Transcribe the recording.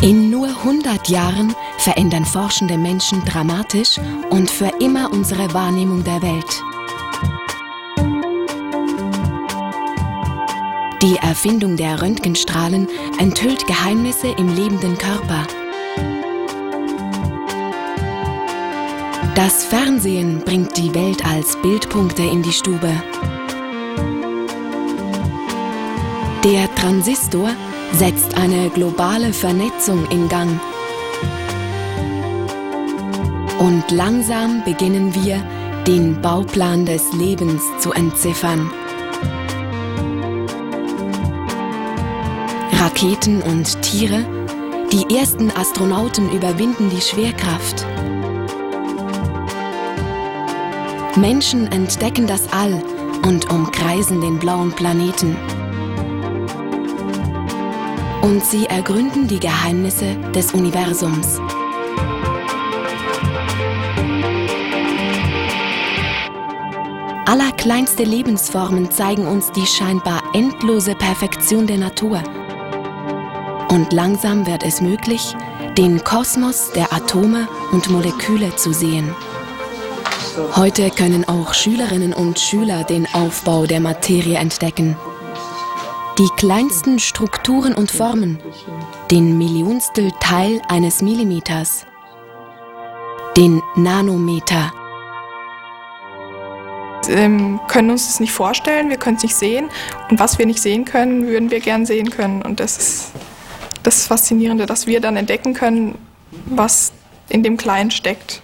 In nur 100 Jahren verändern forschende Menschen dramatisch und für immer unsere Wahrnehmung der Welt. Die Erfindung der Röntgenstrahlen enthüllt Geheimnisse im lebenden Körper. Das Fernsehen bringt die Welt als Bildpunkte in die Stube. Der Transistor setzt eine globale Vernetzung in Gang. Und langsam beginnen wir, den Bauplan des Lebens zu entziffern. Raketen und Tiere, die ersten Astronauten überwinden die Schwerkraft. Menschen entdecken das All und umkreisen den blauen Planeten. Und sie ergründen die Geheimnisse des Universums. Allerkleinste Lebensformen zeigen uns die scheinbar endlose Perfektion der Natur. Und langsam wird es möglich, den Kosmos der Atome und Moleküle zu sehen. Heute können auch Schülerinnen und Schüler den Aufbau der Materie entdecken. Die kleinsten Strukturen und Formen, den Millionstel Teil eines Millimeters, den Nanometer. Wir ähm, können uns das nicht vorstellen, wir können es nicht sehen. Und was wir nicht sehen können, würden wir gern sehen können. Und das ist das Faszinierende, dass wir dann entdecken können, was in dem Kleinen steckt.